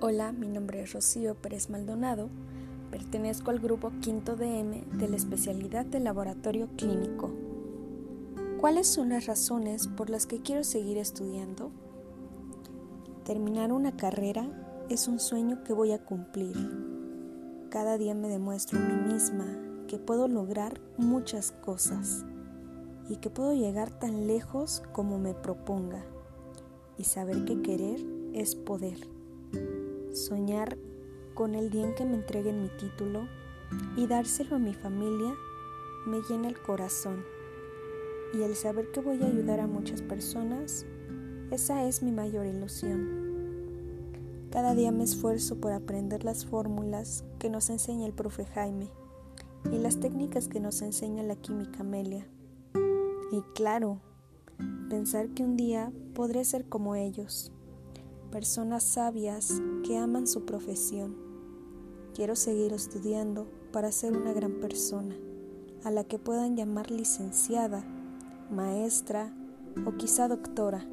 Hola, mi nombre es Rocío Pérez Maldonado, pertenezco al grupo Quinto DM de la especialidad de laboratorio clínico. ¿Cuáles son las razones por las que quiero seguir estudiando? Terminar una carrera es un sueño que voy a cumplir. Cada día me demuestro a mí misma que puedo lograr muchas cosas y que puedo llegar tan lejos como me proponga y saber que querer es poder. Soñar con el día en que me entreguen mi título y dárselo a mi familia me llena el corazón. Y el saber que voy a ayudar a muchas personas, esa es mi mayor ilusión. Cada día me esfuerzo por aprender las fórmulas que nos enseña el profe Jaime y las técnicas que nos enseña la química Amelia. Y claro, pensar que un día podré ser como ellos personas sabias que aman su profesión. Quiero seguir estudiando para ser una gran persona, a la que puedan llamar licenciada, maestra o quizá doctora.